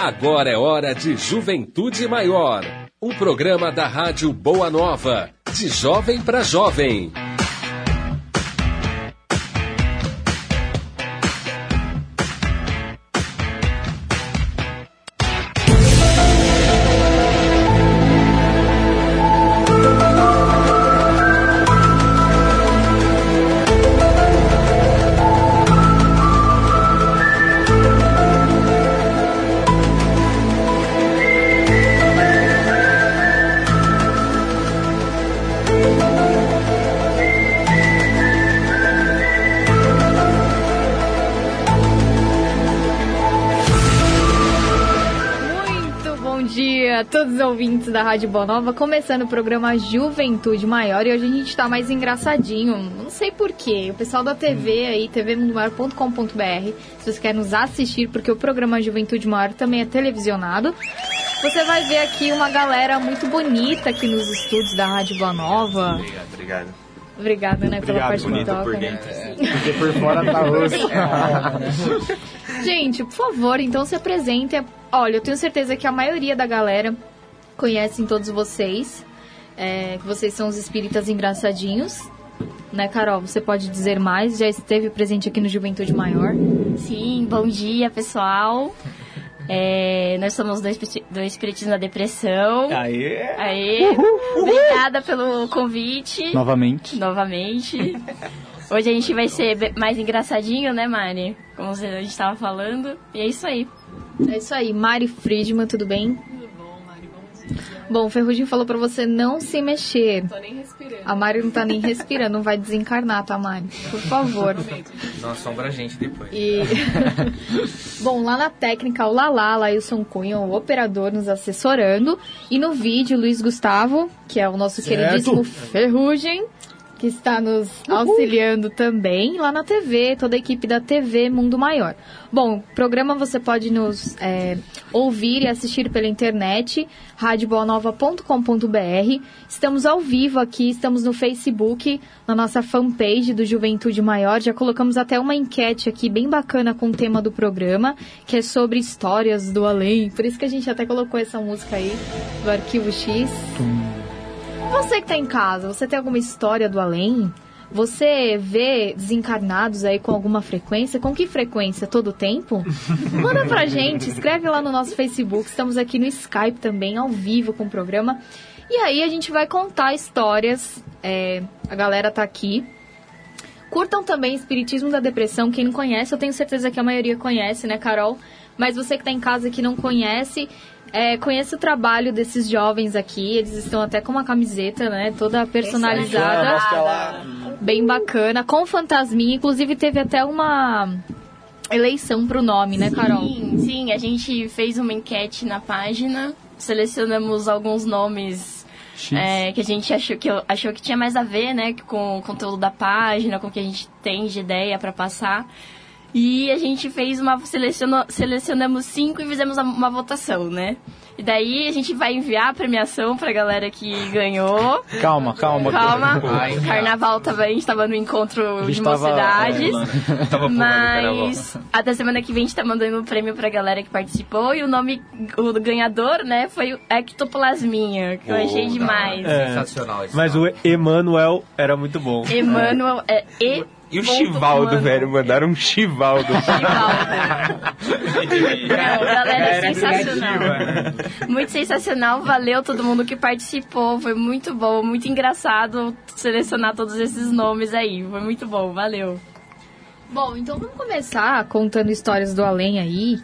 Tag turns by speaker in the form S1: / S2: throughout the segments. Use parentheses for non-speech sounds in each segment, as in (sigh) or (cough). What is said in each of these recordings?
S1: Agora é hora de Juventude Maior. Um programa da Rádio Boa Nova. De jovem para jovem.
S2: Ouvintes da Rádio Boa Nova, começando o programa Juventude Maior e hoje a gente tá mais engraçadinho, não sei porquê. O pessoal da TV aí, tvmundomaior.com.br, se você quer nos assistir, porque o programa Juventude Maior também é televisionado, você vai ver aqui uma galera muito bonita aqui nos estúdios da Rádio Boa Nova.
S3: Obrigado, obrigado.
S2: Obrigada, né, pela parte que toca,
S3: por
S2: né?
S3: Porque por fora tá osso. (laughs)
S2: Gente, por favor, então se apresentem. Olha, eu tenho certeza que a maioria da galera conhecem todos vocês. É, que vocês são os espíritas engraçadinhos. Né, Carol? Você pode dizer mais? Já esteve presente aqui no Juventude Maior?
S4: Sim, bom dia, pessoal. É, nós somos do, do Espiritismo na Depressão.
S3: Aê!
S4: Aê! Obrigada pelo convite.
S3: Novamente.
S4: Novamente. Hoje a gente vai ser mais engraçadinho, né, Mari? Como a gente estava falando. E é isso aí.
S2: É isso aí. Mari Friedman, tudo bem?
S5: Bom,
S2: o Ferrugem falou pra você não se mexer.
S5: Tô nem respirando.
S2: A Mari não tá nem respirando, não vai desencarnar, tá, Mari? Por favor.
S3: Não assombra a gente depois.
S2: E... (laughs) Bom, lá na técnica, o Lala, Lailson Cunha, o operador, nos assessorando. E no vídeo, Luiz Gustavo, que é o nosso
S3: Certo.
S2: queridíssimo Ferrugem, que está nos auxiliando também lá na TV, toda a equipe da TV Mundo Maior. Bom, o programa você pode nos é, ouvir e assistir pela internet, radioboanova.com.br. Estamos ao vivo aqui, estamos no Facebook, na nossa fanpage do Juventude Maior. Já colocamos até uma enquete aqui bem bacana com o tema do programa, que é sobre histórias do além. Por isso que a gente até colocou essa música aí, do Arquivo X. Você que tá em casa, você tem alguma história do além? Você vê desencarnados aí com alguma frequência? Com que frequência? Todo tempo? (laughs) Manda pra gente, escreve lá no nosso Facebook. Estamos aqui no Skype também, ao vivo com o programa. E aí a gente vai contar histórias. é, a galera tá aqui. Curtam também Espiritismo da Depressão. Quem não conhece, eu tenho certeza que a maioria conhece, né, Carol? Mas você que tá em casa que não conhece, é, conheça o trabalho desses jovens aqui. Eles estão até com uma camiseta, né? Toda personalizada. Bem bacana. Com fantasminha. Inclusive teve até uma eleição pro nome, né, Carol?
S4: Sim, sim, a gente fez uma enquete na página, selecionamos alguns nomes é, que a gente achou que, achou que tinha mais a ver, né, com o conteúdo da página, com o que a gente tem de ideia para passar. E a gente fez uma. Selecionou, selecionamos cinco e fizemos uma votação, né? E daí a gente vai enviar a premiação pra galera que ganhou.
S3: Calma, calma.
S4: Calma. (laughs)
S3: Ai,
S4: o carnaval tava, a gente tava no encontro de
S3: tava-
S4: mocidades.
S3: é, (laughs) Tava.
S4: Mas até semana que vem a gente tá mandando o prêmio pra galera que participou. E o nome, o ganhador, né, foi o Ectoplasminha, que eu achei demais.
S3: É.
S6: Sensacional esse
S7: Mas
S6: nome.
S7: o Emanuel era muito bom.
S4: Emanuel, é E.
S6: E o
S4: ponto
S6: Chivaldo, velho, mandaram um Chivaldo. (laughs)
S4: Não, galera,
S6: Era
S4: sensacional. Muito sensacional, valeu todo mundo que participou, foi muito bom, muito engraçado selecionar todos esses nomes aí, foi muito bom, valeu.
S2: Bom, então vamos começar contando histórias do além aí.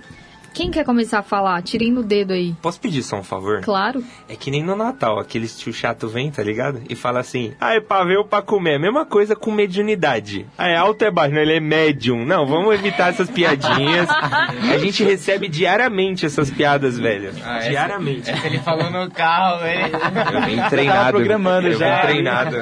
S2: Quem quer começar a falar? Tirem no dedo aí.
S6: Posso pedir só um favor?
S2: Claro.
S6: É que nem no Natal, aqueles tio chato vem, tá ligado? E fala assim, ah, é pra ver ou pra comer. A mesma coisa com mediunidade. Ah, é alto ou é baixo? Não, ele é médium. Não, vamos evitar essas piadinhas. (laughs) A gente recebe diariamente essas piadas, velho.
S3: Ah, essa-
S6: diariamente.
S3: essa ele falou no carro, ele...
S6: Eu venho treinado.
S3: Tava programando
S6: eu
S3: já.
S6: treinado.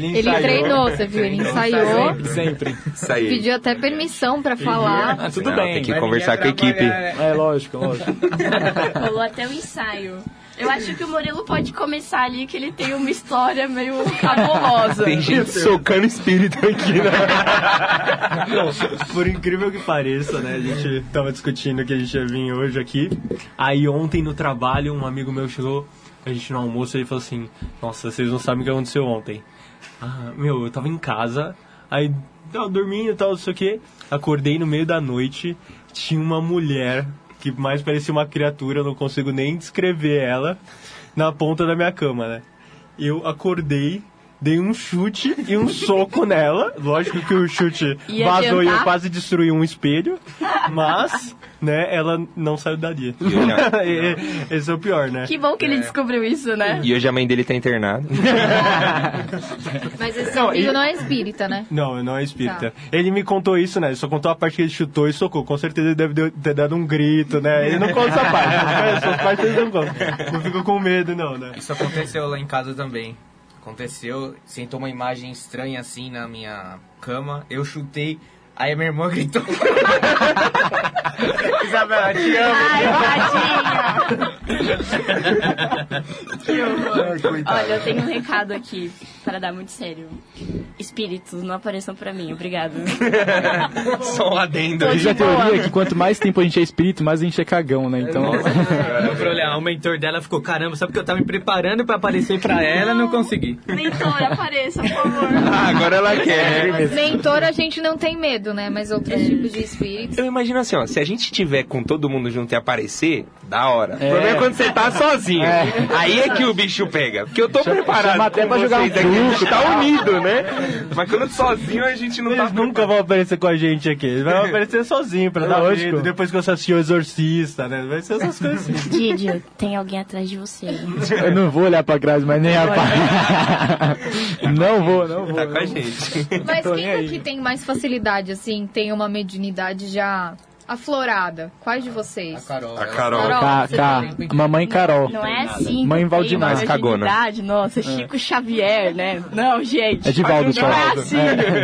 S2: Ele treinou, você viu? Ele ensaiou.
S3: Sempre, sempre.
S2: Pediu até permissão pra falar.
S3: Ah, tudo
S6: Não,
S3: bem.
S6: tem que conversar com a equipe.
S3: né?
S7: É lógico, lógico. (laughs)
S4: Rolou até o ensaio. Eu acho que o Murilo pode começar ali, que ele tem uma história meio cabulosa.
S6: Tem gente socando espírito aqui, né? (laughs)
S7: Por incrível que pareça, né? A gente tava discutindo que a gente ia vir hoje aqui. Aí ontem no trabalho, um amigo meu chegou, a gente no almoço, ele falou assim: Nossa, vocês não sabem o que aconteceu ontem. Ah, meu, eu tava em casa, aí tava dormindo e tal, não sei o que. Acordei no meio da noite, tinha uma mulher que mais parecia uma criatura, eu não consigo nem descrever ela, na ponta da minha cama, né? Eu acordei, dei um chute e um soco nela. Lógico que o chute
S4: Ia
S7: vazou e eu
S4: adiantar?
S7: quase destruí um espelho, mas, né, ela não saiu dali. (laughs) Esse é o pior, né?
S4: Que bom que ele descobriu isso, né?
S6: E hoje a mãe dele tá internada. (laughs)
S2: Mas esse seu amigo não é espírita, né?
S7: Não, não é espírita.
S2: Tá.
S7: Ele me contou isso, né? Ele só contou a parte que ele chutou e socou. Com certeza ele deve ter dado um grito, né? Ele não conta essa parte. Essa parte ele não conta. Não fico com medo, não, né?
S3: Isso aconteceu lá em casa também. Aconteceu, sentou uma imagem estranha assim na minha cama. Eu chutei, aí minha irmã (laughs) gritou. Isabela, te amo.
S4: Ai, tadinha! que horror. Olha, eu tenho um recado aqui para dar muito sério. Espíritos, não apareçam pra mim, obrigado. (laughs)
S6: Só um adendo.
S8: Diz a teoria que quanto mais tempo a gente é espírito, mais a gente é cagão, né? Então.
S9: Eu fui olhar, o mentor dela ficou, caramba, só porque eu tava me preparando pra aparecer pra ela, não consegui.
S4: Mentor, apareça, por favor. (laughs)
S6: Ah, agora ela quer.
S2: Mentor a gente não tem medo, né? Mas outros tipos de espíritos.
S6: Eu imagino assim, ó, se a gente tiver com todo mundo junto e aparecer, da hora.
S8: É.
S6: O problema é quando você tá sozinho.
S8: É.
S6: Aí é que o bicho pega. Porque eu tô preparado
S8: chama até
S6: com
S8: pra jogar um
S6: aqui, a gente
S8: truco,
S6: tá unido, né? Mas quando sozinho a gente não
S7: Eles
S6: tá
S7: nunca vão aparecer com a gente aqui. Eles vão (laughs) aparecer sozinho pra dar
S8: Lógico.
S7: medo. Depois que você assistiu o Exorcista, né? Vai ser essas coisas assim.
S4: Didio, tem alguém atrás de você.
S8: Eu não vou olhar pra trás, mas nem a (laughs) Não vou, não vou.
S6: Tá com a gente.
S2: Mas quem
S8: aí.
S2: aqui tem mais facilidade, assim, tem uma mediunidade já aflorada? Quais de vocês?
S3: Carol.
S6: A Carol.
S2: Carol.
S8: Ca, ca, mamãe Carol.
S4: Não é assim.
S8: Mãe
S4: uma
S6: Cagona.
S4: mediunidade. Nossa, Chico Xavier, né? Não, gente.
S8: É Divaldo
S4: Não
S8: só.
S4: é assim.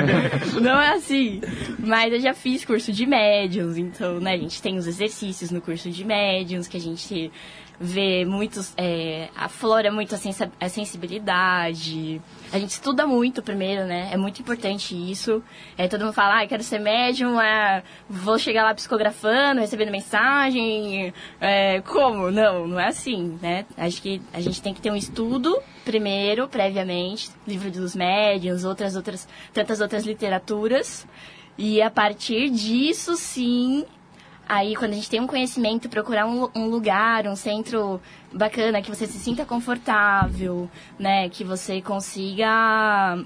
S4: (laughs) Não é assim. Mas eu já fiz curso de médiums, então, né, a gente tem os exercícios no curso de médiums, que a gente vê muitos, é, aflora muito a, sensibilidade. A gente estuda muito primeiro, né? É muito importante isso. É, todo mundo fala, ah, quero ser médium, é, vou chegar lá psicografando, recebendo mensagem. É, como? Não, não é assim, né? Acho que a gente tem que ter um estudo primeiro, previamente, livro dos médiuns, outras, outras, tantas outras literaturas. E a partir disso, sim, Aí, quando a gente tem um conhecimento, procurar um, um lugar, um centro bacana, que você se sinta confortável, né? Que você consiga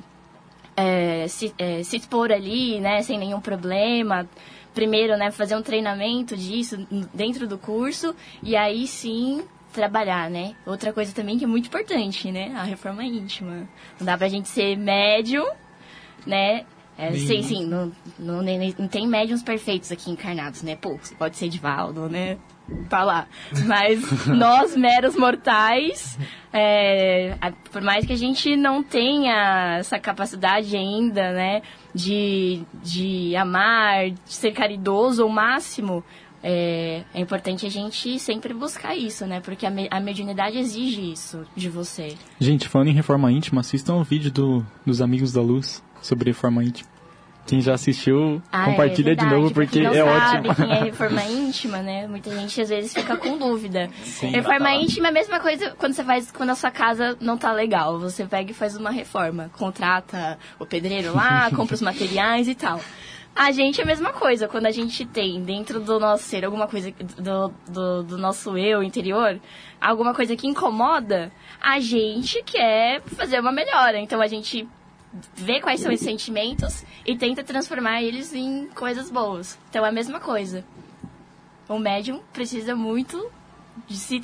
S4: é, se, é, se expor ali, né? Sem nenhum problema. Primeiro, né? Fazer um treinamento disso dentro do curso. E aí, sim, trabalhar, né? Outra coisa também que é muito importante, né? A reforma íntima. Não dá pra gente ser médium, né? É, sim, sim, não, não, não tem médiums perfeitos aqui encarnados, né? Pô, você pode ser Divaldo, né? Tá lá. (laughs) Mas nós, meros mortais, é, por mais que a gente não tenha essa capacidade ainda, né? De, de amar, de ser caridoso ao máximo, é, é importante a gente sempre buscar isso, né? Porque a, me- a mediunidade exige isso de você.
S8: Gente, falando em reforma íntima, assistam o vídeo do, dos Amigos da Luz sobre reforma íntima. Quem já assistiu,
S4: Ah,
S8: compartilha
S4: é
S8: de
S4: verdade,
S8: novo,
S4: pra
S8: porque é
S4: sabe
S8: ótimo.
S4: quem é reforma (laughs) íntima, né? Muita gente às vezes fica com dúvida. reforma íntima é a mesma coisa quando você faz quando a sua casa não tá legal. Você pega e faz uma reforma, contrata o pedreiro lá, (laughs) compra os materiais e tal. A gente é a mesma coisa, quando a gente tem dentro do nosso ser alguma coisa do, do, do nosso eu interior, alguma coisa que incomoda, a gente quer fazer uma melhora. Então a gente vê quais são esses sentimentos e tenta transformar eles em coisas boas. Então é a mesma coisa. O médium precisa muito de se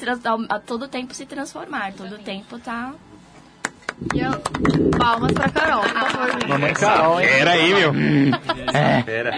S4: a todo tempo se transformar, todo tempo tá
S2: E eu- Palmas pra Carol, por favor.
S8: Mamãe Carol, hein?
S6: Pera aí, meu.
S8: É.
S6: Pera.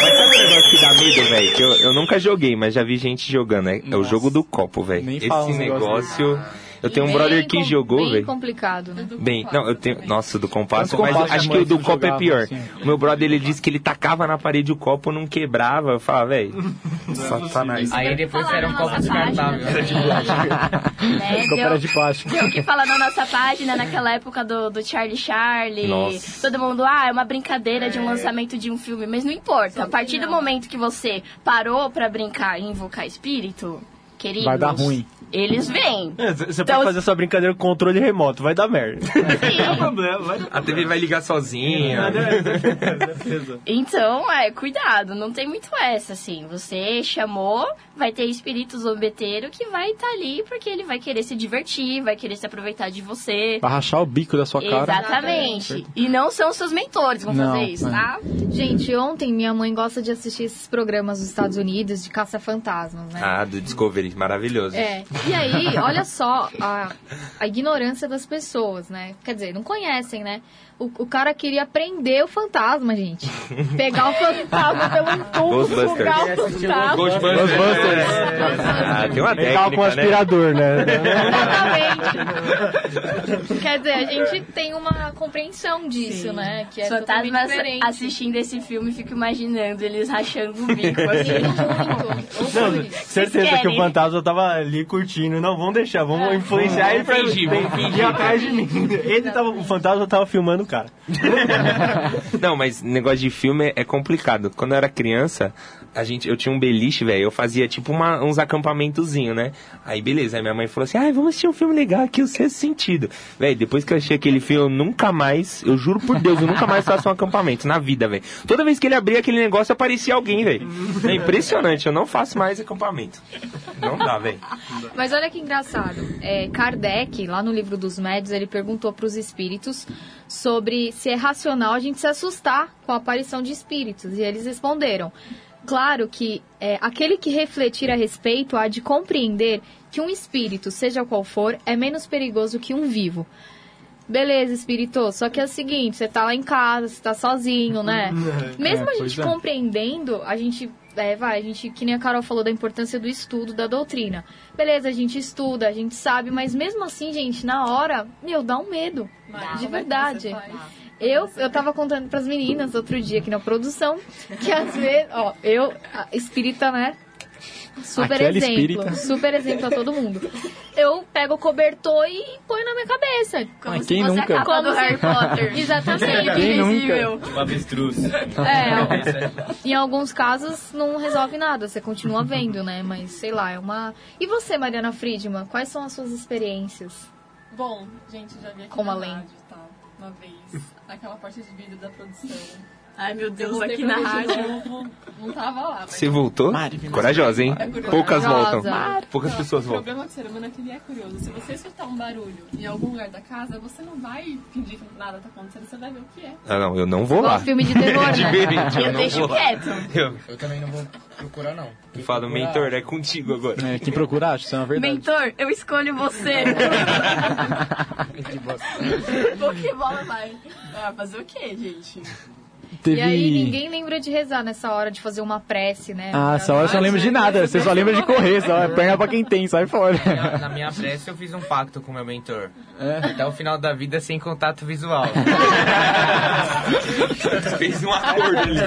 S6: Mas sabe um negócio que dá medo, velho? Que eu, eu nunca joguei, mas já vi gente jogando. É, é o jogo do copo, velho.
S8: Nem
S6: Esse
S8: negócio.
S6: Eu tenho um
S2: Bem
S6: brother que jogou,
S2: Bem
S6: velho.
S2: complicado, né?
S6: Bem, não, eu tenho. Nossa, do compasso, mas
S8: compasso,
S6: acho
S8: a
S6: que o do copo é pior.
S8: assim.
S6: O meu brother ele disse que ele tacava na parede o copo, não quebrava. Eu falava, velho, (laughs) satanás.
S3: Aí depois era um copo descartável.
S4: página também. Né,
S8: Copo era de plástico. (laughs)
S4: O que falar na nossa página naquela época do, do Charlie Charlie.
S6: Nossa.
S4: Todo mundo, ah, é uma brincadeira de um lançamento de um filme. Mas não importa. A partir do momento que você parou pra brincar e invocar espírito, queridos...
S8: Vai dar ruim.
S4: Eles vêm.
S7: É, Você
S4: Então-
S7: pode fazer essa brincadeira com controle remoto, vai dar merda. Não é problema, vai dar
S6: A TV vai ligar sozinha.
S7: certeza.
S4: Então, é, cuidado, não tem muito essa, assim. Você chamou, vai ter espírito zombeteiro que vai estar ali porque ele vai querer se divertir, vai querer se aproveitar de você.
S8: Vai rachar o bico da sua cara.
S4: Exatamente. E não são seus mentores que vão
S8: Não,
S4: fazer isso,
S8: é.
S4: tá?
S2: Gente, ontem minha mãe gosta de assistir esses programas dos Estados Unidos de caça-fantasmas, né?
S6: Ah, do Discovery, maravilhoso.
S2: É. E aí, olha só a, a ignorância das pessoas, né? Quer dizer, não conhecem, né? O, o cara queria prender o fantasma, gente. Pegar o fantasma pelo (laughs)
S6: Ghostbusters.
S2: sugar o fantasma.
S6: Ghostbusters. Ah, tem uma
S7: Legal com
S6: técnica, né?
S7: aspirador, né?
S2: Exatamente. Quer dizer, a gente tem uma compreensão disso, né? Que é
S4: fantasmas
S2: diferente.
S4: assistindo esse filme, fico imaginando eles rachando o bico. assim.
S2: Muito.
S7: Não, certeza que o fantasma tava ali curtindo. Não, vamos deixar, vamos influenciar ele pra
S6: Fingir, vamos
S7: vir atrás de mim. Ele tava, o fantasma tava filmando o cara. (laughs)
S6: Não, mas negócio de filme é complicado. Quando eu era criança, a gente, eu tinha um beliche, velho. Eu fazia tipo uma- uns acampamentozinhos, né? Aí beleza, aí minha mãe falou assim: ai, vamos assistir um filme legal aqui, o sexto sentido. Velho, depois que eu achei aquele filme, eu nunca mais, eu juro por Deus, eu nunca mais faço um acampamento na vida, velho. Toda vez que ele abria aquele negócio, aparecia alguém, velho. É impressionante, eu não faço mais acampamento. Não dá, velho.
S2: Mas olha que engraçado. É, Kardec, lá no livro dos médios, ele perguntou para os espíritos sobre se é racional a gente se assustar com a aparição de espíritos. E eles responderam. Claro que é, aquele que refletir a respeito há de compreender que um espírito, seja qual for, é menos perigoso que um vivo. Beleza, espírito, só que é o seguinte, você tá lá em casa, você tá sozinho, né? (laughs) Mesmo
S8: É,
S2: a gente
S8: é.
S2: compreendendo, a gente, é, vai, a gente, que nem a Carol falou da importância do estudo, da doutrina. Beleza, a gente estuda, a gente sabe, mas mesmo assim, gente, na hora, meu, dá um medo.
S5: Mas
S2: de
S5: é
S2: verdade. Eu, eu tava contando pras meninas outro dia aqui na produção, que às (laughs) vezes, ó, eu, a espírita, né? Super
S8: Aquela
S2: exemplo,
S8: espírita.
S2: super exemplo a todo mundo. Eu pego o cobertor e ponho na minha cabeça.
S4: Como
S8: Mas
S4: se
S8: quem
S4: fosse
S8: nunca?
S4: a capa do Harry (laughs) Potter.
S2: Exatamente.
S8: Quem nunca?
S4: Invisível.
S9: O avestruz.
S2: É, em alguns casos não resolve nada, você continua vendo, né? Mas sei lá, é uma. E você, Mariana Friedman, quais são as suas experiências?
S5: Bom, gente, já vi aqui
S2: Como além.
S5: rádio? Uma vez, naquela porta de vidro da produção.
S4: Ai, meu
S5: Eu
S4: Deus, aqui na
S5: de
S4: rádio.
S5: novo, Não tava lá, mas...
S6: Você voltou? Corajosa, hein? Poucas
S2: Corajosa.
S6: voltam. Poucas
S5: Não,
S6: pessoas
S5: O
S6: voltam.
S5: problema do ser humano é que ele é curioso. Se você escutar um barulho em algum lugar da casa, você não vai fingir que nada tá acontecendo, você vai ver o que é.
S6: Ah, não, eu não vou lá.
S2: filme de terror, (laughs) né?
S6: Diferente, eu
S4: Eu
S6: não
S4: deixo quieto.
S6: Eu,
S3: Eu também não vou procurar, não.
S6: eu falo, mentor, é contigo agora.
S8: É, quem procura acha, isso é uma verdade.
S4: Mentor, eu escolho você. (laughs)
S3: De bosta. (laughs)
S5: Pokébola vai. Ah, fazer o quê, gente?
S8: Teve...
S2: E aí ninguém lembra de rezar nessa hora, de fazer uma prece, né?
S8: Ah, essa hora você não lembra de nada, você só lembra de correr, só é perna pra quem tem, sai fora.
S3: Na- Na minha prece eu fiz um pacto com meu mentor.
S8: É.
S3: Até o final da vida sem contato visual. (laughs)
S6: Fez um acordo ali.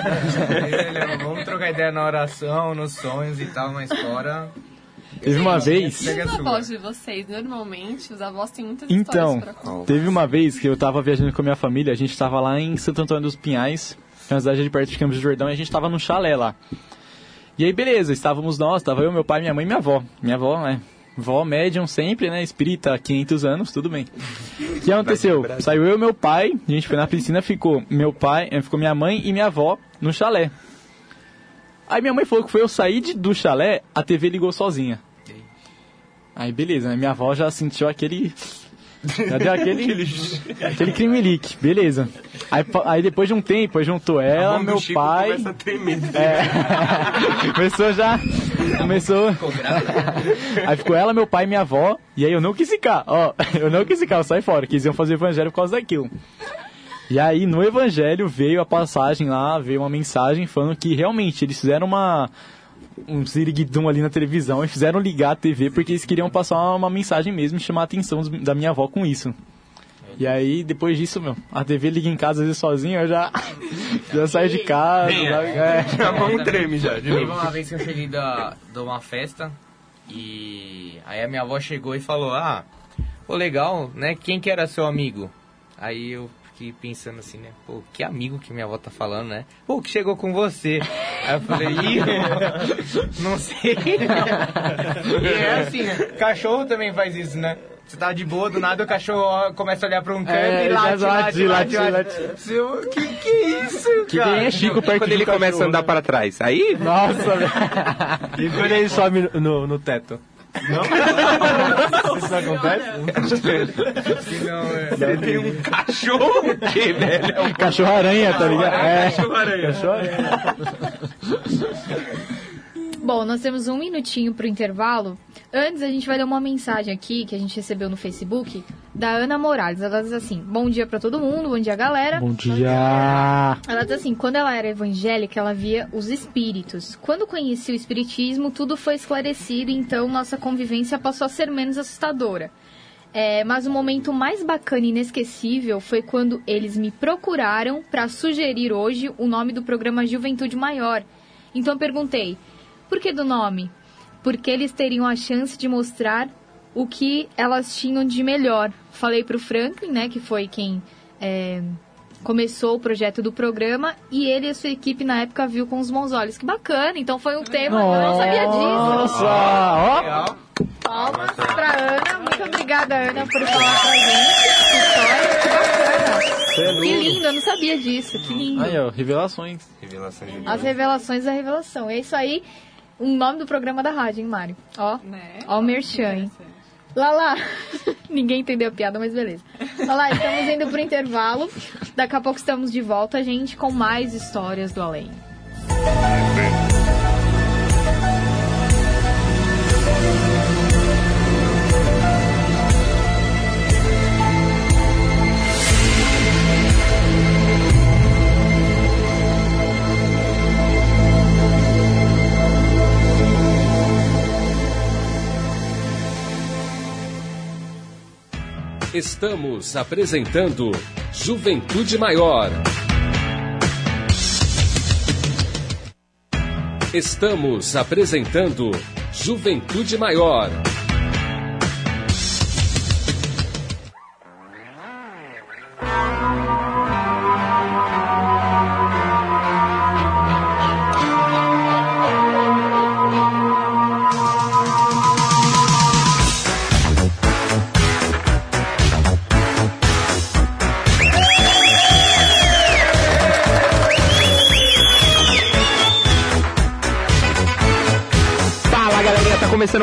S6: (laughs)
S3: Vamos trocar ideia na oração, nos sonhos e tal, mas fora.
S8: Teve uma vez...
S5: Os avós de vocês, normalmente, os avós têm muitas
S8: Então,
S5: histórias pra contar.
S8: teve uma vez que eu tava viajando com a minha família, a gente tava lá em Santo Antônio dos Pinhais, que é uma cidade de perto de Campos do Jordão, e a gente tava num chalé lá. E aí, beleza, estávamos nós, tava eu, meu pai, minha mãe e minha avó. Minha avó, né? Vó médium sempre, né? Espírita, há 500 anos, tudo bem. O que aconteceu? Saiu eu e meu pai, a gente foi na piscina, ficou meu pai, eh, ficou minha mãe e minha avó no chalé. Aí minha mãe falou que foi eu sair de- do chalé, a TV ligou sozinha. Aí beleza, né? Minha avó já sentiu aquele. Já deu aquele. (laughs) aquele crime-lique, beleza. Aí, aí depois de um tempo, aí juntou ela, meu pai.
S6: Começa a tremer.
S8: É. (laughs) começou já. Começou. aí ficou ela, meu pai e minha avó. E aí eu não quis ficar, ó. Eu não quis ficar, eu saí fora. Quis iam fazer evangelho por causa daquilo. E aí no evangelho veio a passagem lá, veio uma mensagem falando que realmente eles fizeram uma. Um ziriguidum ali na televisão e fizeram ligar a TV porque eles queriam passar uma, uma mensagem mesmo e chamar a atenção da minha avó com isso. E aí, depois disso, meu, a TV liga em casa às vezes sozinho, eu já, (laughs) já saio de casa.
S6: Venha.
S8: sabe? É. (laughs)
S6: A mão treme já, de
S3: Teve uma vez que eu cheguei da, de uma festa e aí a minha avó chegou e falou, ah, pô, legal, né? Quem que era seu amigo? Aí eu fiquei pensando assim, né? Pô, que amigo que minha avó tá falando, né? Pô, que chegou com você. Aí eu falei, ih, (laughs) não sei. e é assim, né? Cachorro também faz isso, né? Você tá de boa, do nada o cachorro começa a olhar pra um canto
S8: É,
S3: e late, late,
S8: late,
S3: late,
S8: late,
S3: late. Que que é isso,
S8: Que
S3: cara?
S8: nem é Chico perto
S6: Quando
S8: de
S6: ele
S8: um
S6: começa a
S8: cachorro.
S6: andar para trás. Aí,
S8: Nossa, velho. (laughs)
S7: E quando ele sobe no, no, no teto? Não? Isso não acontece?
S3: Não, é.
S6: você tem um cachorro o quê, velho? É um
S8: Cachorro-aranha, tá ligado? É.
S6: cachorro-aranha. (laughs)
S2: Bom, nós temos um minutinho pro intervalo. Antes, a gente vai ler uma mensagem aqui que a gente recebeu no Facebook da Ana Morales. Ela diz assim: Bom dia pra todo mundo, bom dia, galera.
S8: Bom dia.
S2: Ela diz assim: quando ela era evangélica, ela via os espíritos. Quando conheci o espiritismo, tudo foi esclarecido, então nossa convivência passou a ser menos assustadora. É, mas o momento mais bacana e inesquecível foi quando eles me procuraram para sugerir hoje o nome do programa Juventude Maior. Então eu perguntei: por que do nome? Porque eles teriam a chance de mostrar o que elas tinham de melhor. Falei pro Franklin, né, que foi quem é, começou o projeto do programa e ele e a sua equipe na época viu com os bons olhos. Que bacana, então foi um tema, eu não sabia disso.
S8: Nossa.
S2: Palmas pra Ana, muito obrigada Ana por falar pra gente essa história, que bacana. Que lindo, eu não sabia disso, que lindo.
S8: Aí, ó, revelações.
S6: Revelação de
S2: As revelações da revelação, é isso aí, o nome do programa da rádio, hein Mário? Ó,
S5: Né?
S2: ó o merchan, hein? Lala, (laughs) ninguém entendeu a piada, mas beleza. Lala, estamos indo pro intervalo. Daqui a pouco estamos de volta, gente, com mais histórias do além.
S1: Estamos apresentando Juventude Maior. Estamos apresentando Juventude Maior.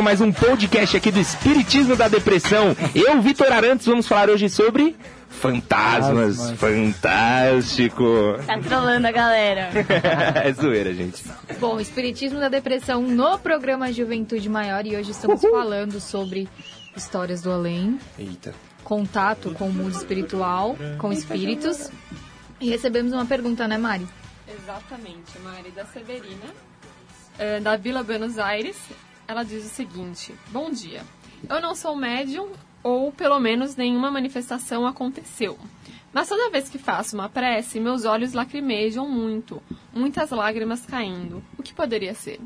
S6: Mais um podcast aqui do Espiritismo da Depressão. Eu, Vitor Arantes, vamos falar hoje sobre fantasmas. Fantástico.
S4: Tá trolando a galera. (laughs)
S6: é zoeira, gente.
S2: Bom, Espiritismo da Depressão no programa Juventude Maior e hoje estamos falando sobre histórias do além,
S6: Eita.
S2: contato com o mundo espiritual, com espíritos. E recebemos uma pergunta, né, Mari?
S5: Exatamente, Mari da Severina, eh, da Vila Buenos Aires. Ela diz o seguinte: Bom dia. Eu não sou médium, ou pelo menos nenhuma manifestação aconteceu. Mas toda vez que faço uma prece, meus olhos lacrimejam muito, muitas lágrimas caindo. O que poderia ser?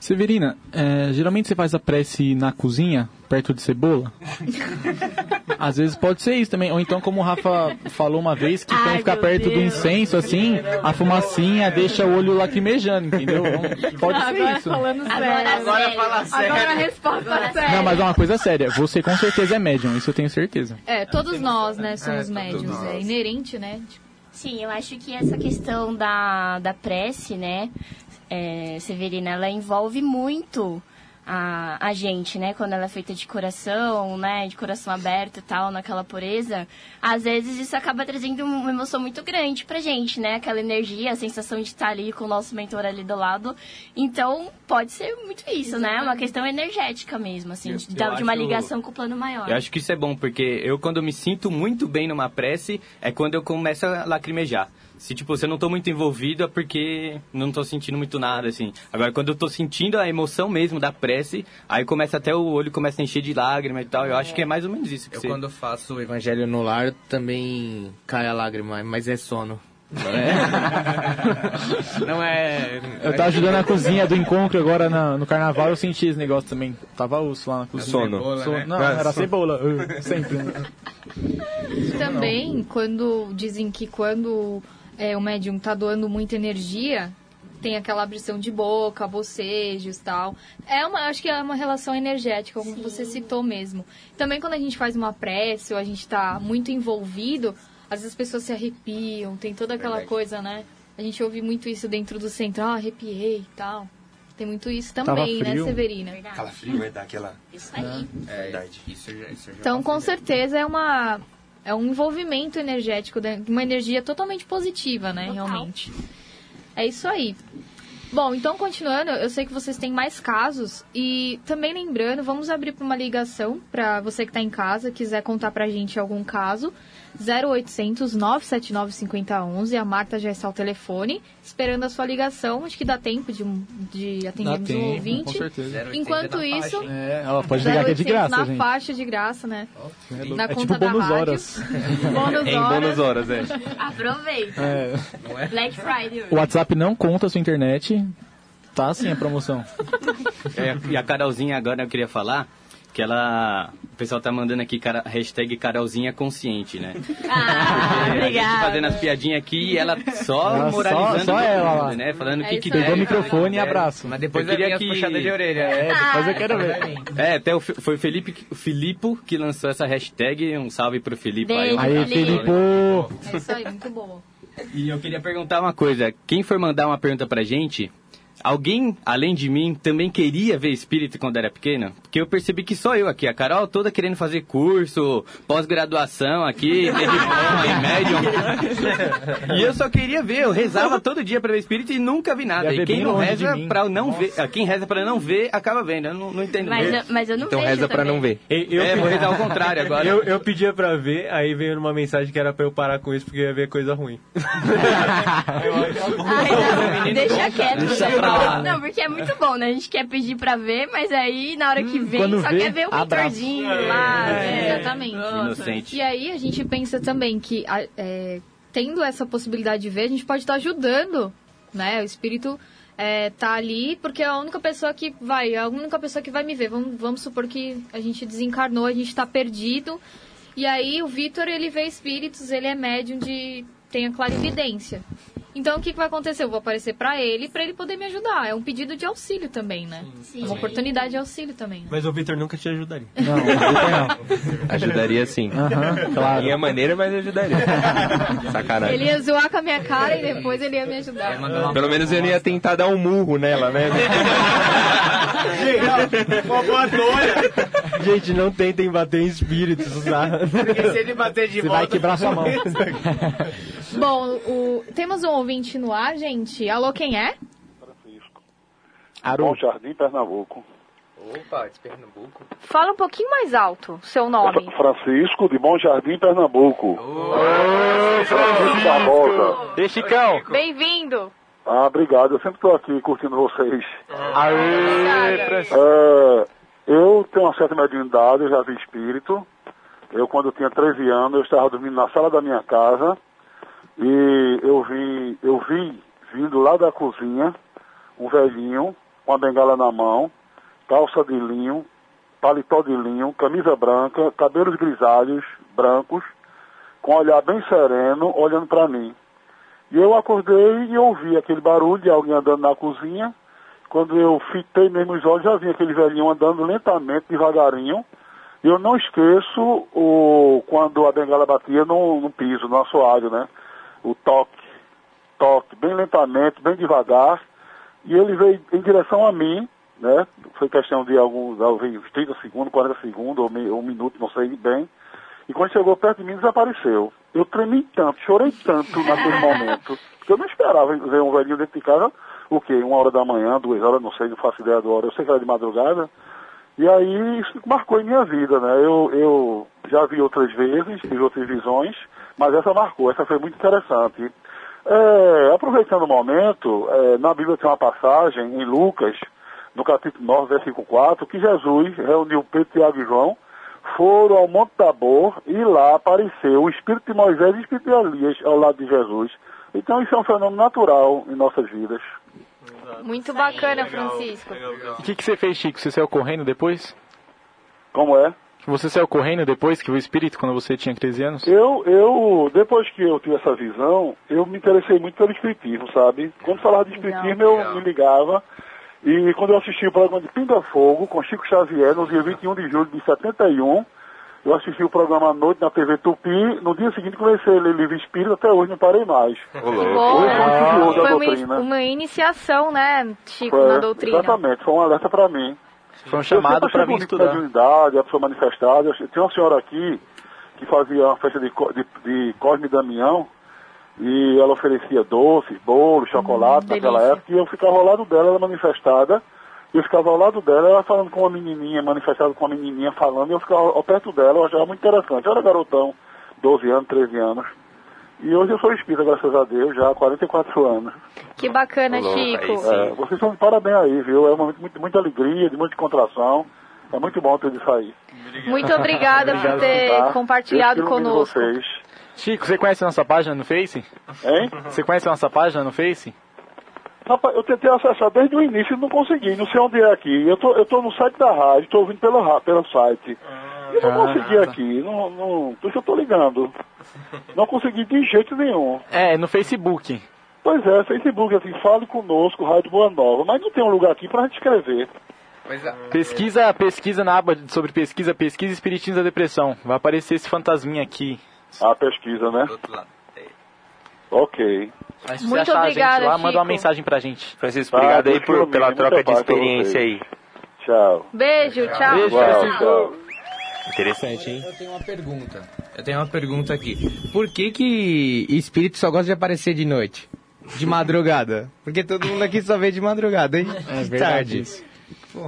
S8: Severina, é, geralmente você faz a prece na cozinha, perto de cebola? (laughs) Às vezes pode ser isso também. Ou então, como o Rafa falou uma vez, que quando ficar perto do
S4: Deus.
S8: incenso, assim, a fumacinha deixa o olho lacrimejando, entendeu? Então, pode ser
S2: Agora
S8: isso.
S2: falando
S4: Agora,
S2: sério.
S4: sério.
S3: fala sério.
S2: Agora a resposta séria.
S8: Não, mas é uma coisa séria. Você com certeza é médium, isso eu tenho certeza.
S2: É, todos nós, né, somos
S3: É,
S2: médiums. É inerente, né?
S4: Sim, eu acho que essa questão da, da prece, né, é, Severina, ela envolve muito a, a gente, né? Quando ela é feita de coração, né? De coração aberto e tal, naquela pureza. Às vezes isso acaba trazendo uma emoção muito grande pra gente, né? Aquela energia, a sensação de estar ali com o nosso mentor ali do lado. Então, pode ser muito isso, né? Uma questão energética mesmo, assim,
S9: Eu-
S4: de,
S9: eu
S4: de uma
S9: acho-
S4: ligação com o plano maior.
S9: Eu acho que isso é bom, porque eu, quando me sinto muito bem numa prece, é quando eu começo a lacrimejar. Se, tipo, se eu não tô muito envolvido é porque não tô sentindo muito nada, assim. Agora, quando eu tô sentindo a emoção mesmo da prece, aí começa até o olho começa a encher de lágrima e tal. Eu acho que é mais ou menos isso que
S3: Eu
S9: você...
S3: quando faço o evangelho no lar também cai a lágrima, mas é sono. (laughs) Não é.
S8: Eu tava ajudando na cozinha do encontro agora na- no carnaval, eu senti esse negócio também. Tava osso lá na cozinha.
S6: Sono.
S3: Cebola,
S8: Sono.
S3: né?
S8: Não, era cebola. sempre.
S2: E também, quando dizem que quando é, o médium tá doando muita energia, tem aquela abrição de boca, bocejos e tal. É uma, acho que é uma relação energética, como você citou mesmo. Também quando a gente faz uma prece ou a gente tá muito envolvido, às vezes as pessoas se arrepiam, tem toda aquela
S3: Verdade.
S2: coisa, né? A gente ouve muito isso dentro do centro, ah, arrepiei e tal. Tem muito isso também, né. Severina?
S6: Calafrio, vai dar aquela...
S4: Isso aí.
S3: É,
S6: Verdade.
S3: Isso já, isso já
S2: Então, com certeza é uma é um envolvimento energético, uma energia totalmente positiva, né,
S4: Total.
S2: realmente. É isso aí. Bom, então continuando, eu sei que vocês têm mais casos e também lembrando, vamos abrir para uma ligação para você que está em casa, quiser contar pra gente algum caso. 0800 979 5011, a Marta já está ao telefone, esperando a sua ligação. Acho que dá tempo de, de atendermos
S8: tempo, com
S2: ouvinte.
S8: certeza.
S3: 0,80
S2: Enquanto isso,
S3: faixa?
S8: É, ela pode ligar que é de
S2: 0800
S8: graça,
S2: na
S8: gente.
S2: faixa de graça, né? Na
S8: É
S2: conta
S8: tipo
S2: da
S8: bônus
S2: rádio.
S8: horas. (laughs)
S2: Bônus
S6: Em
S2: horas.
S6: bônus horas, é. (laughs)
S4: Aproveita.
S8: É.
S4: Black Friday.
S8: O WhatsApp não conta a sua internet. Tá assim a promoção.
S9: É, e a Carolzinha agora eu queria falar que ela. O pessoal tá mandando aqui cara, hashtag Carolzinha consciente, né?
S4: Ah,
S9: A gente
S4: obrigada.
S9: fazendo as piadinhas aqui e ela só
S8: Ela só-
S9: moralizando
S8: só
S9: todo
S8: ela
S9: mundo,
S8: lá.
S9: né? Falando o
S2: É
S9: que.
S8: Pegou o microfone e abraço.
S3: Mas depois
S9: Eu queria que-
S3: puxadas de orelha.
S8: É, depois eu quero ver. (laughs)
S9: É, até o, foi o Felipe, o Filipe que lançou essa hashtag. Um salve pro Felipe. Aí.
S8: Aí,
S4: Felipe.
S2: É isso aí, muito boa.
S9: E eu queria perguntar uma coisa. Quem for mandar uma pergunta pra gente, alguém, além de mim, também queria ver espírito quando era pequena? Porque eu percebi que só eu aqui, a Carol toda querendo fazer curso, pós-graduação aqui, (laughs) diploma em médium. E eu só queria ver, eu rezava todo dia pra ver espírito e nunca vi nada. E
S8: ver
S9: quem não reza pra não ver, ah, quem reza pra não ver, acaba vendo. Eu não, não entendo
S4: Mas eu, mas eu não
S6: Então
S4: vejo
S6: reza pra
S4: também.
S6: não ver.
S7: E- Eu,
S9: É, vou rezar ao contrário (laughs) agora.
S7: eu, eu pedia pra ver, aí veio uma mensagem que era pra eu parar com isso porque eu ia ver coisa ruim. (laughs)
S4: Ai, não, deixa quieto.
S8: Deixa pra
S4: Não, porque é muito bom, né? A gente quer pedir pra ver, mas aí na hora que vem
S8: quando
S4: só
S8: vê,
S4: quer ver o
S8: abraço.
S4: mentorzinho lá. né?
S2: Exatamente.
S9: Inocente.
S2: E aí a gente pensa também que é, tendo essa possibilidade de ver, a gente pode estar ajudando, né? O espírito é, tá ali porque é a única pessoa que vai, é a única pessoa que vai me ver. Vamos, vamos supor que a gente desencarnou, a gente tá perdido. E aí o Vitor, ele vê espíritos, ele é médium de... tem a clarividência. Então o que, que vai acontecer? Eu vou aparecer pra ele, pra ele poder me ajudar. É um pedido de auxílio também, né?
S4: Sim.
S2: É uma oportunidade de auxílio também. Né?
S7: Mas o Victor nunca te ajudaria.
S8: Não, Vitor não.
S6: Ajudaria sim.
S8: Aham, claro.
S6: Minha maneira, mas ajudaria. (laughs) Sacanagem.
S2: Ele ia zoar com a minha cara e depois ele ia me ajudar.
S6: Pelo menos eu não ia tentar dar um murro nela, né? (laughs)
S7: Gente, não tentem bater em espíritos, tá?
S3: Porque se ele bater de
S8: Você vai quebrar sua (laughs) mão.
S2: Bom, o- temos um ouvinte no ar, gente. Alô, quem é?
S8: Aru.
S10: Bom Jardim, Pernambuco.
S3: Opa, de Pernambuco.
S2: Fala um pouquinho mais alto, seu nome.
S10: Francisco de Bom Jardim, Pernambuco. Francisco Barbosa.
S8: E Chicão.
S2: Bem-vindo.
S10: Ah, obrigado. Eu sempre estou aqui curtindo vocês.
S8: Aê, Francisco.
S10: É, eu tenho uma certa mediunidade, eu já vi espírito. Eu, quando eu tinha 13 anos, eu estava dormindo na sala da minha casa e eu vi, eu vi vindo lá da cozinha um velhinho com a bengala na mão, calça de linho, paletó de linho, camisa branca, cabelos grisalhos, brancos, com um olhar bem sereno, olhando para mim. E eu acordei e ouvi aquele barulho de alguém andando na cozinha. Quando eu fitei mesmo os olhos, já vi aquele velhinho andando lentamente, devagarinho. E eu não esqueço o, quando a bengala batia no, no piso, no assoalho, né? O toque, toque, bem lentamente, bem devagar. E ele veio em direção a mim, né? Foi questão de alguns, talvez 30 segundos, 40 segundos, ou, me- um minuto, não sei bem. E quando chegou perto de mim, desapareceu. Eu tremi tanto, chorei tanto naquele (laughs) momento, que eu não esperava ver um velhinho dentro de casa, o quê? Uma hora da manhã, duas horas, não sei, não faço ideia da hora. Eu sei que era de madrugada. E aí isso marcou em minha vida, né? Eu, eu já vi outras vezes, tive outras visões, mas essa marcou, essa foi muito interessante. É, aproveitando o momento, é, na Bíblia tem uma passagem em Lucas, no capítulo 9, versículo 4, que Jesus reuniu Pedro, Tiago e João, foram ao Monte Tabor e lá apareceu o Espírito de Moisés e o Espírito de Elias ao lado de Jesus. Então isso é um fenômeno natural em nossas vidas.
S2: Muito bacana, Francisco.
S8: E o que, que você fez, Chico? Você saiu correndo depois?
S10: Como é?
S8: Você saiu correndo depois que o espírito, quando você tinha 13 anos?
S10: Eu, eu, depois que eu tive essa visão, eu me interessei muito pelo espiritismo, sabe? Quando falava de espiritismo, eu me ligava. E quando eu assisti o programa de Pinga Fogo, com Chico Xavier, no dia 21 de julho de 71, eu assisti o programa à noite na TV Tupi. No dia seguinte comecei a ler livro espírita, até hoje não parei mais.
S2: Bom,
S10: Hoje eu estudioso da
S2: foi uma,
S10: doutrina.
S2: uma iniciação, né, Chico,
S10: Foi,
S2: na doutrina.
S10: Exatamente, foi um alerta para mim.
S8: Foi um chamado para vir estudar.
S10: mediunidade, a pessoa manifestada. Eu- Tinha uma senhora aqui que fazia uma festa de, de, de Cosme e Damião e ela oferecia doces, bolos, chocolate naquela
S2: delícia.
S10: época e eu ficava ao lado dela, ela manifestada. E eu ficava ao lado dela, ela falando com uma menininha, manifestada com uma menininha falando, e eu ficava ao perto dela, eu achava muito interessante. Eu era garotão, 12 anos, 13 anos. E hoje eu sou espírita, graças a Deus, já há 44 anos.
S2: Que bacana,
S6: louco,
S2: Chico.
S10: É, vocês são de parabéns aí, viu? É um momento de muito, muita alegria, de muita contração. É muito bom ter isso aí.
S2: Muito obrigada por ter
S10: Tá?
S2: compartilhado conosco.
S10: Vocês.
S8: Chico, você conhece a nossa página no Face?
S10: Hein?
S8: Você conhece a nossa página no Face?
S10: Rapaz, eu tentei acessar desde o início e não consegui, não sei onde é aqui. Eu tô, eu tô no site da rádio, tô ouvindo pelo, pelo site. E não
S8: Ah.
S10: consegui aqui, não, não, por isso eu tô ligando. Não consegui de jeito nenhum.
S8: É, no Facebook.
S10: Pois é, Facebook, assim, fale conosco, Rádio Boa Nova, mas não tem um lugar aqui pra gente escrever.
S3: Ah,
S8: Pesquisa, pesquisa na aba sobre pesquisa, pesquisa espiritismo da depressão. Vai aparecer esse fantasminha aqui.
S10: A pesquisa, né?
S3: do outro lado.
S10: Ok.
S8: Mas se
S2: Muito
S8: você achar a gente
S2: obrigada,
S8: lá, manda uma mensagem pra gente.
S6: Francisco,
S10: Ah,
S6: obrigado aí por, pela troca de experiência aí.
S10: Tchau.
S2: Beijo, tchau.
S8: Beijo,
S10: Tchau,
S8: Francisco.
S10: tchau.
S6: Interessante, hein?
S3: Eu tenho uma pergunta. Eu tenho uma pergunta aqui. Por que que espírito só gosta de aparecer de noite? De madrugada? Porque todo mundo aqui só vê de madrugada, hein?
S8: É
S3: De
S8: verdade
S3: tarde.
S8: isso.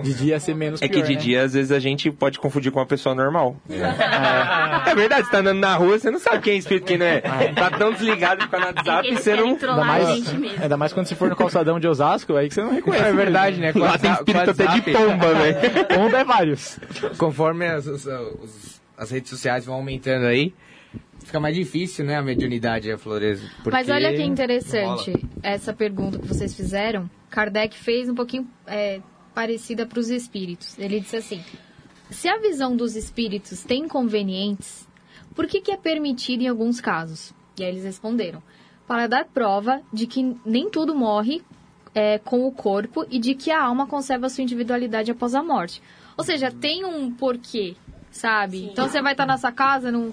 S8: De dia ser menos
S6: É que de
S8: né?
S6: dia, às vezes, a gente pode confundir com uma pessoa normal. É, verdade, você tá andando na rua, você não sabe quem é espírito, quem não é. Tá tão desligado que fica no WhatsApp e
S4: Eles
S6: você não...
S8: Ainda mais,
S4: a gente mesmo.
S8: ainda mais quando você for no calçadão de Osasco, aí que você não reconhece.
S3: É verdade, né? Com (laughs)
S6: Lá tem espírito até de pomba, velho. (laughs)
S8: Pomba é vários.
S3: Conforme as, os- as redes sociais vão aumentando aí, fica mais difícil, né, a mediunidade, a floresta.
S2: Mas
S3: porque
S2: olha que interessante essa pergunta que vocês fizeram. Kardec fez um pouquinho é, parecida para os espíritos. Ele disse assim: se a visão dos espíritos tem inconvenientes, por que, que é permitido em alguns casos? E aí eles responderam: para dar prova de que nem tudo morre é, com o corpo e de que a alma conserva sua individualidade após a morte. Ou seja, tem um porquê, sabe? Então você vai estar na sua casa, não,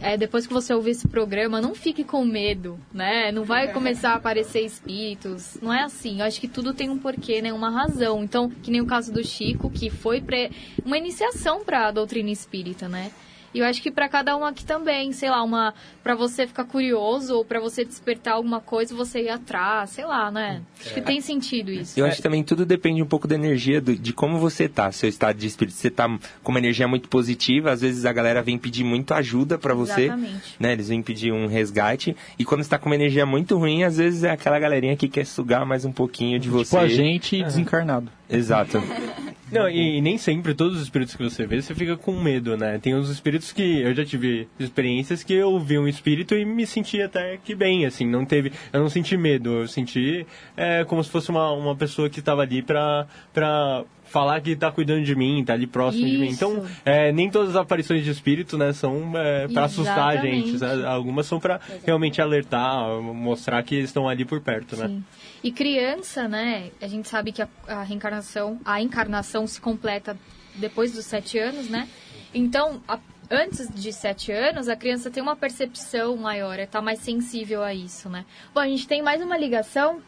S2: é, depois que você ouvir esse programa, não fique com medo, né? Não vai começar a aparecer espíritos. Não é assim. Eu acho que tudo tem um porquê, né? Uma razão. Então, que nem o caso do Chico, que foi pre... uma iniciação para a doutrina espírita, né? E eu acho que para cada um aqui também, sei lá, uma para você ficar curioso ou para você despertar alguma coisa, você ir atrás, sei lá, né? Acho que tem sentido isso.
S6: Eu acho que também tudo depende um pouco da energia, do- de como você tá, seu estado de espírito. Se você tá com uma energia muito positiva, às vezes a galera vem pedir muito ajuda pra você.
S2: Exatamente.
S6: Né, eles vêm pedir um resgate. E quando você tá com uma energia muito ruim, às vezes é aquela galerinha que quer sugar mais um pouquinho de você.
S8: Tipo a gente desencarnado.
S6: Exato. (laughs)
S7: Não, e, e nem sempre todos os espíritos que você vê, você fica com medo, né? Tem uns espíritos que eu já tive experiências que eu vi um espírito e me senti até que bem, assim, não teve, eu não senti medo, eu senti é, como se fosse uma, uma pessoa que estava ali pra, pra falar que tá cuidando de mim, tá ali próximo de mim. Então,
S2: Isso.
S7: é, nem todas as aparições de espírito, né, são é, para assustar a gente, né? algumas são para realmente alertar, mostrar que eles estão ali por perto, né?
S2: E criança, né? A gente sabe que a, a reencarnação, a encarnação se completa depois dos sete anos, né? Então, a- antes de sete anos, a criança tem uma percepção maior, está mais sensível a isso, né? Bom, a gente tem mais uma ligação.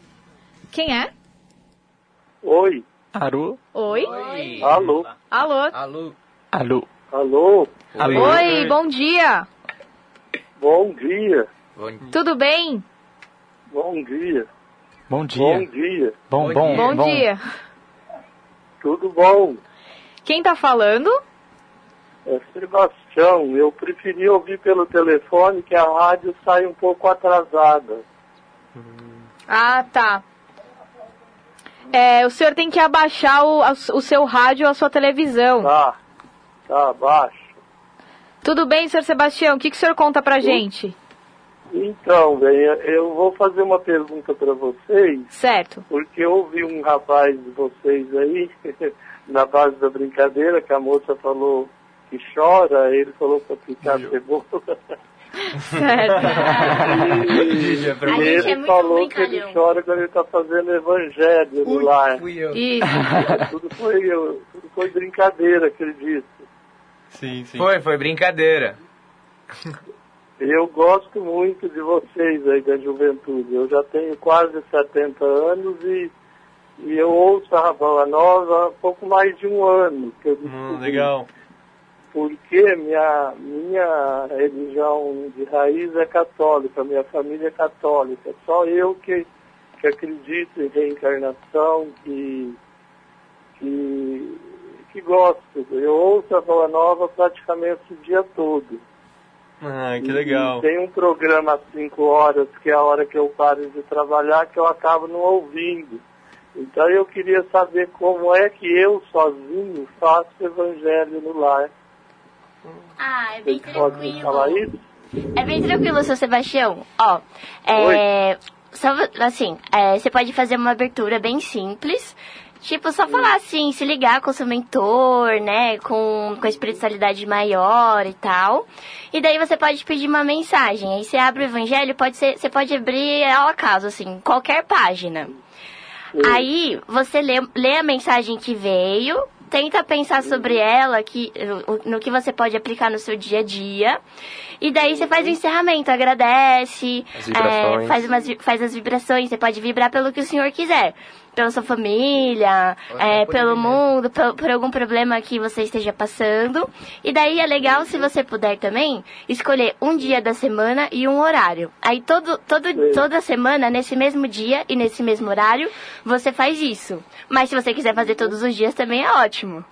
S2: Quem é?
S10: Oi.
S8: Alô?
S2: Oi?
S10: Alô.
S2: Alô?
S3: Alô?
S8: Alô?
S10: Alô.
S8: Alô?
S2: Oi, bom dia.
S10: Bom dia.
S3: Bom,
S2: Tudo bem?
S10: Bom dia.
S8: Bom dia.
S10: dia.
S8: Bom,
S3: Bom
S8: bom,
S2: Bom dia.
S10: Tudo bom?
S2: Quem tá falando?
S10: É Sebastião. Eu preferi ouvir pelo telefone que a rádio sai um pouco atrasada.
S2: Ah, tá. É, o senhor tem que abaixar o, o seu rádio ou a sua televisão.
S11: Tá, tá, baixo.
S2: Tudo bem, senhor Sebastião? O que, que o senhor conta pra gente?
S11: Então, bem, eu vou fazer uma pergunta para vocês.
S2: Certo.
S11: Porque eu ouvi um rapaz de vocês aí, (laughs) na base da brincadeira, que a moça falou que chora, ele falou para picar cebola. (laughs)
S2: Certo.
S11: e, (laughs) e ele é falou que ele chora quando ele está fazendo evangelho no lar.
S3: Fui eu.
S2: Isso.
S11: tudo, foi, eu, tudo foi brincadeira, acredito.
S7: Sim, sim.
S3: Foi, foi brincadeira.
S11: Eu gosto muito de vocês aí da juventude. Eu já tenho quase 70 anos e, e eu ouço a Boa Nova há pouco mais de um ano. Que eu
S7: Hum, legal.
S11: Porque minha, minha religião de raiz é católica, minha família é católica. Só eu que, que acredito em reencarnação, que, que, que gosto. Eu ouço a Boa Nova praticamente o dia todo.
S7: Ah, que
S11: E
S7: legal.
S11: tem um programa às 5 horas, que é a hora que eu paro de trabalhar, que eu acabo não ouvindo. Então eu queria saber como é que eu sozinho faço evangelho no lar.
S4: Ah, é bem
S11: Vocês podem me falar
S4: tranquilo.
S11: isso?
S4: É bem tranquilo, seu Sebastião. Ó, é. Só, assim, é, você pode fazer uma abertura bem simples. Tipo, só falar assim, se ligar com o seu mentor, né? Com, com a espiritualidade maior e tal. E daí você pode pedir uma mensagem. Aí você abre o evangelho, pode ser, você pode abrir ao acaso, assim, qualquer página. Aí você lê, lê a mensagem que veio, tenta pensar sobre ela, que, no, no que você pode aplicar no seu dia a dia. E daí você faz o encerramento, agradece, é, faz, umas, faz as vibrações, você pode vibrar pelo que o senhor quiser. Pela sua família, é, pelo mundo, por, por algum problema que você esteja passando. E daí é legal, se você puder também, escolher um dia da semana e um horário. Aí todo, todo, toda semana, nesse mesmo dia e nesse mesmo horário, você faz isso. Mas se você quiser fazer todos os dias também é ótimo.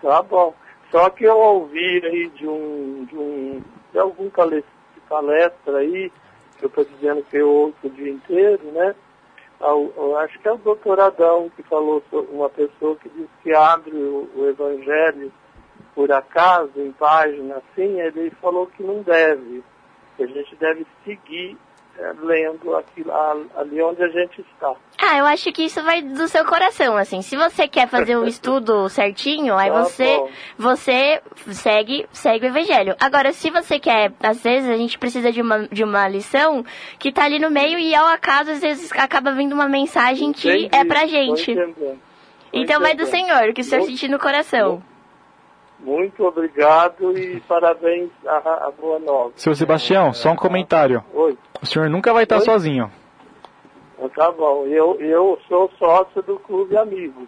S11: Tá bom. Só que eu ouvi aí de um, de um, de algum pales- palestra aí, que eu estou dizendo que eu ouço o dia inteiro, né? Acho que é o doutor Adão que falou uma pessoa que diz que abre o, evangelho por acaso, em página assim, ele falou que não deve, que a gente deve seguir lendo aquilo, a- ali onde a gente está.
S4: Ah, eu acho que isso vai do seu coração, assim. Se você quer fazer o (laughs) estudo certinho, aí
S11: Tá
S4: você
S11: bom.
S4: você segue segue o evangelho. Agora, se você quer, às vezes a gente precisa de uma, de uma lição que tá ali no meio e ao acaso às vezes acaba vindo uma mensagem que
S11: Entendi,
S4: é pra gente. Então vai do. Senhor, o que o senhor
S11: Muito-
S4: sentir no coração.
S11: Muito obrigado e parabéns à, à Boa Nova.
S8: Seu Sebastião, só um comentário. O senhor nunca vai estar
S11: Oi?
S8: sozinho.
S11: Então Tá bom, eu, eu sou sócio do Clube Amigos.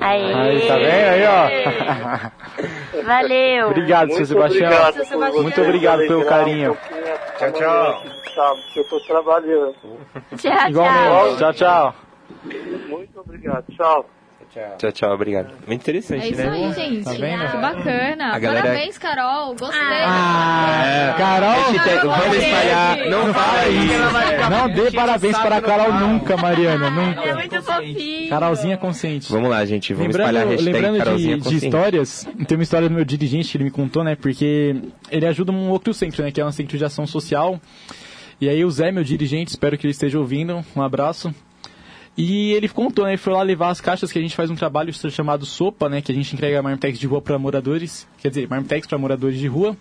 S4: Aí,
S8: Aí, tá vendo aí, ó? (laughs)
S4: Valeu.
S8: Obrigado, seu
S11: Muito
S8: Sebastião.
S11: obrigado
S5: Seu Sebastião.
S8: Muito obrigado pelo carinho.
S3: Tchau, tchau.
S11: sábado, que eu estou trabalhando.
S4: Tchau, tchau.
S8: Igualmente. Tchau, tchau.
S11: Muito obrigado, tchau.
S3: Tchau.
S6: Tchau, tchau, obrigado. Muito interessante,
S2: É isso
S6: né?
S2: aí, gente.
S8: Tá vendo?
S2: Que bacana.
S6: A galera-
S2: Parabéns, Carol. Gostei.
S8: Ah, Carol,
S6: Hashtag, vamos espalhar. Não fala isso.
S8: não dê parabéns para a Carol nunca, Mariana,
S4: É
S8: nunca.
S4: muito fofinho.
S8: Carolzinha consciente.
S6: Vamos lá, gente. Vamos espalhar a
S8: Lembrando,
S6: hashtag
S8: lembrando
S6: Carolzinha
S8: de, de histórias, tem uma história do meu dirigente que ele me contou, né? Porque ele ajuda um outro centro, né? Que é um centro de ação social. E aí o Zé, meu dirigente, espero que ele esteja ouvindo. Um abraço. E ele contou, né? Ele foi lá levar as caixas que a gente faz um trabalho chamado Sopa, né? Que a gente entrega marmitex de rua para moradores. Quer dizer, marmitex para moradores de rua.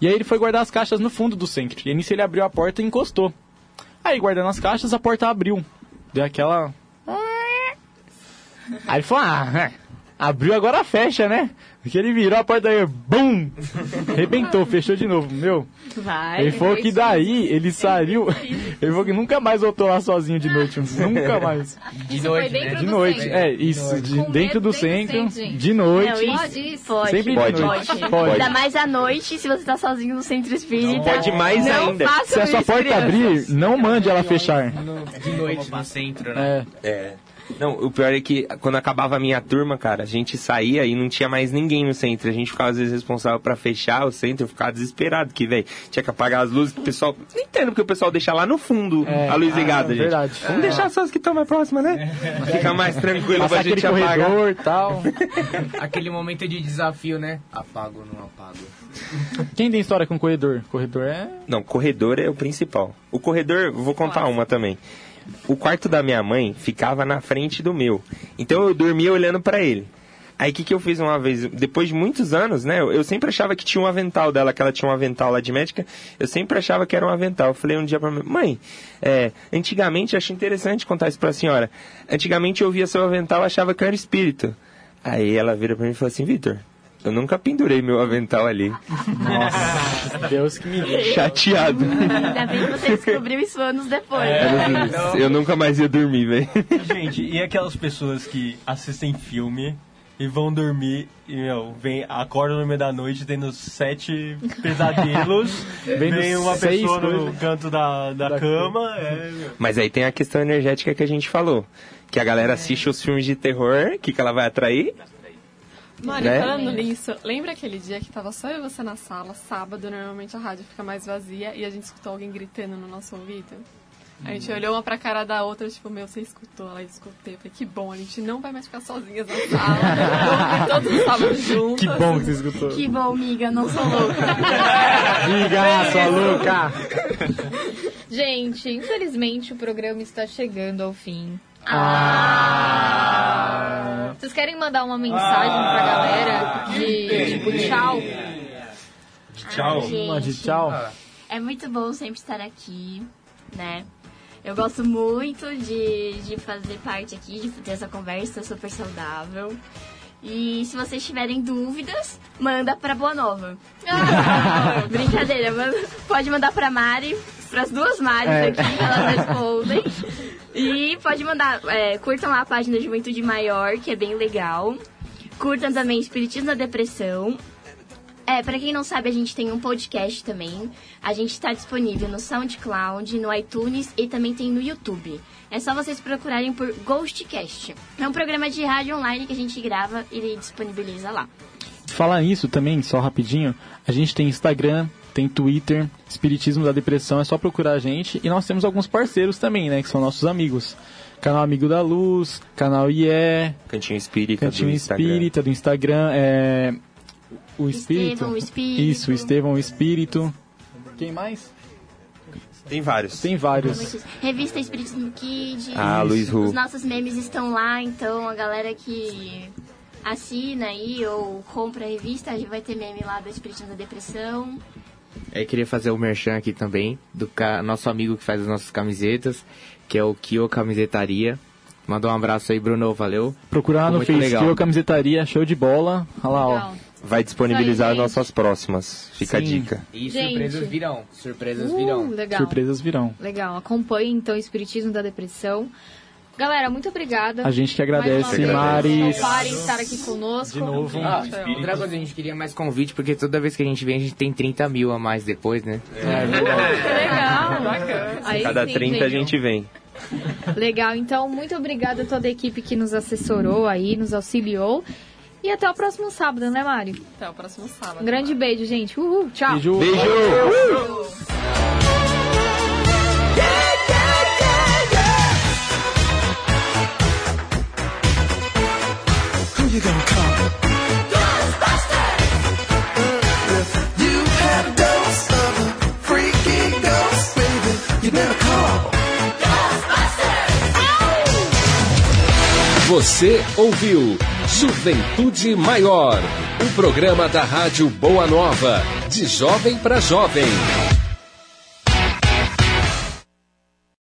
S8: E aí ele foi guardar as caixas no fundo do centro. E aí nisso ele abriu a porta e encostou. Aí guardando as caixas, a porta abriu. Deu aquela. (laughs) Aí ele falou, ah, abriu agora fecha, né? Porque ele virou a porta aí, bum! Rebentou, fechou de novo, meu.
S2: Vai.
S8: Ele falou que daí ele saiu. Ele falou que nunca mais voltou lá sozinho de noite. Nunca mais.
S3: De
S2: Isso
S3: noite, né?
S8: De noite,
S2: centro.
S8: é, isso. de- dentro do
S2: dentro do
S8: centro,
S2: centro,
S8: de noite.
S4: Não, isso
S2: Pode?
S4: Pode.
S8: Sempre
S6: Pode.
S8: de noite.
S4: Pode.
S8: Pode.
S4: Ainda mais à noite, se você tá sozinho no centro espírita.
S6: Pode mais
S4: não
S6: ainda.
S8: Se a sua porta
S4: crianças.
S8: abrir, não mande ela fechar.
S3: De noite no centro, né?
S8: É.
S6: É. Não, o pior é que quando acabava a minha turma, cara, a gente saía e não tinha mais ninguém no centro. A gente ficava, às vezes, responsável pra fechar o centro, eu ficava desesperado, que, velho, tinha que apagar as luzes, o pessoal... Não entendo porque o pessoal deixa lá no fundo
S8: É,
S6: a luz
S8: ah,
S6: ligada, gente.
S8: verdade.
S6: Vamos deixar só as que estão mais próximas, né? Fica mais tranquilo
S8: Passar
S6: pra gente apagar.
S8: corredor e tal. (laughs)
S3: Aquele momento de desafio, né? Apago ou não apago.
S8: Quem tem história com corredor? Corredor é...
S6: Não, corredor é o principal. O corredor, vou contar uma também. O quarto da minha mãe ficava na frente do meu. Então eu dormia olhando pra ele. Aí o que, que eu fiz uma vez? Depois de muitos anos, né? Eu, sempre achava que tinha um avental dela, que ela tinha um avental lá de médica. Eu sempre achava que era um avental. Eu falei um dia pra mim, mãe, é, antigamente, achei interessante contar isso pra senhora. Antigamente eu via seu avental achava que era espírito. Aí ela vira pra mim e falou assim, Vitor, eu nunca pendurei meu avental ali.
S8: Nossa, Deus que me livre.
S6: Chateado.
S4: Ainda bem que você descobriu isso anos depois.
S6: É, eu nunca mais ia dormir, velho.
S7: Gente, e aquelas pessoas que assistem filme e vão dormir e, meu, vem, acordam no meio da noite tendo sete pesadelos, (laughs) vem uma pessoa no canto da, da,
S8: Da
S7: cama, é.
S6: Mas aí tem a questão energética que a gente falou. Que a galera assiste os filmes de terror, o que, que ela vai atrair?
S5: Mari,
S6: Né?
S5: falando nisso, lembra aquele dia que tava só eu e você na sala, sábado, normalmente a rádio fica mais vazia, e a gente escutou alguém gritando no nosso ouvido? A gente olhou uma pra cara da outra, tipo, meu, você escutou? Ela escutei. Eu falei, que bom, a gente não vai mais ficar sozinhas na sala. Todos os sábados juntos. (laughs)
S8: Que bom que você escutou.
S4: Que bom, miga, não sou (laughs) louca.
S8: Liga, sua louca!
S2: Gente, infelizmente o programa está chegando ao fim.
S8: Ah.
S2: Vocês querem mandar uma mensagem pra galera de tipo tchau?
S6: Tchau.
S8: Uma de tchau.
S4: É muito bom sempre estar aqui, né? Eu gosto muito de, de fazer parte aqui, de ter essa conversa super saudável. E se vocês tiverem dúvidas, manda pra Boa Nova. (laughs) Brincadeira, manda- pode mandar pra Mari, pras duas Maris
S8: É.
S4: aqui, que elas respondem. E pode mandar, é, curtam lá a página Juventude Maior, que é bem legal. Curtam também Espiritismo na Depressão. É, pra quem não sabe, a gente tem um podcast também. A gente está disponível no SoundCloud, no iTunes e também tem no YouTube. É só vocês procurarem por Ghostcast. É um programa de rádio online que a gente grava e disponibiliza lá.
S8: Falar nisso também, só rapidinho, a gente tem Instagram, tem Twitter, Espiritismo da Depressão, é só procurar a gente. E nós temos alguns parceiros também, né, que são nossos amigos. Canal Amigo da Luz, canal IE,
S6: Cantinho Espírita
S8: Cantinho
S6: do Instagram.
S8: Espírita do Instagram, é... O Espírito?
S4: Estevão, o Espírito.
S8: Isso, o Estevão, o Espírito. Quem mais?
S6: Tem vários.
S8: Tem vários.
S4: Revista Espiritismo Kids.
S6: Ah, Luiz Ru.
S4: Os nossos memes estão lá, então a galera que assina aí ou compra a revista, a gente vai ter meme lá do Espiritismo da Depressão.
S3: Eu queria fazer o merchan aqui também, do ca- nosso amigo que faz as nossas camisetas, que é o Kio Camisetaria. Manda um abraço aí, Bruno, valeu.
S8: Procurar no Facebook,
S3: legal.
S8: camisetaria, show de bola. Olha lá, ó.
S6: Vai disponibilizar
S2: aí,
S6: nossas próximas. Fica a
S8: Sim.
S6: dica.
S3: E
S2: Gente.
S3: surpresas virão, surpresas
S2: Uh,
S3: virão.
S2: legal.
S8: Surpresas virão.
S2: Legal. Acompanhe então o Espiritismo da Depressão. Galera, muito obrigada.
S8: A gente que agradece,
S2: vez,
S8: Maris.
S2: Toparem estar aqui conosco.
S8: De novo.
S3: Ah, outra coisa, a gente queria mais convite, porque toda vez que a gente vem, a gente tem 30 mil a mais depois, né? (laughs)
S2: Legal. Bacana. Aí
S6: Cada
S2: sim,
S6: 30 a gente vem.
S2: Legal, então muito obrigada a toda a equipe que nos assessorou aí, nos auxiliou. E até o próximo sábado, né, Mari?
S5: Até o próximo sábado.
S2: Um grande beijo, gente. Uhul, tchau.
S8: Beijo.
S6: Beijo!
S12: Who
S1: Você ouviu Juventude Maior, um programa da Rádio Boa Nova, de jovem para jovem.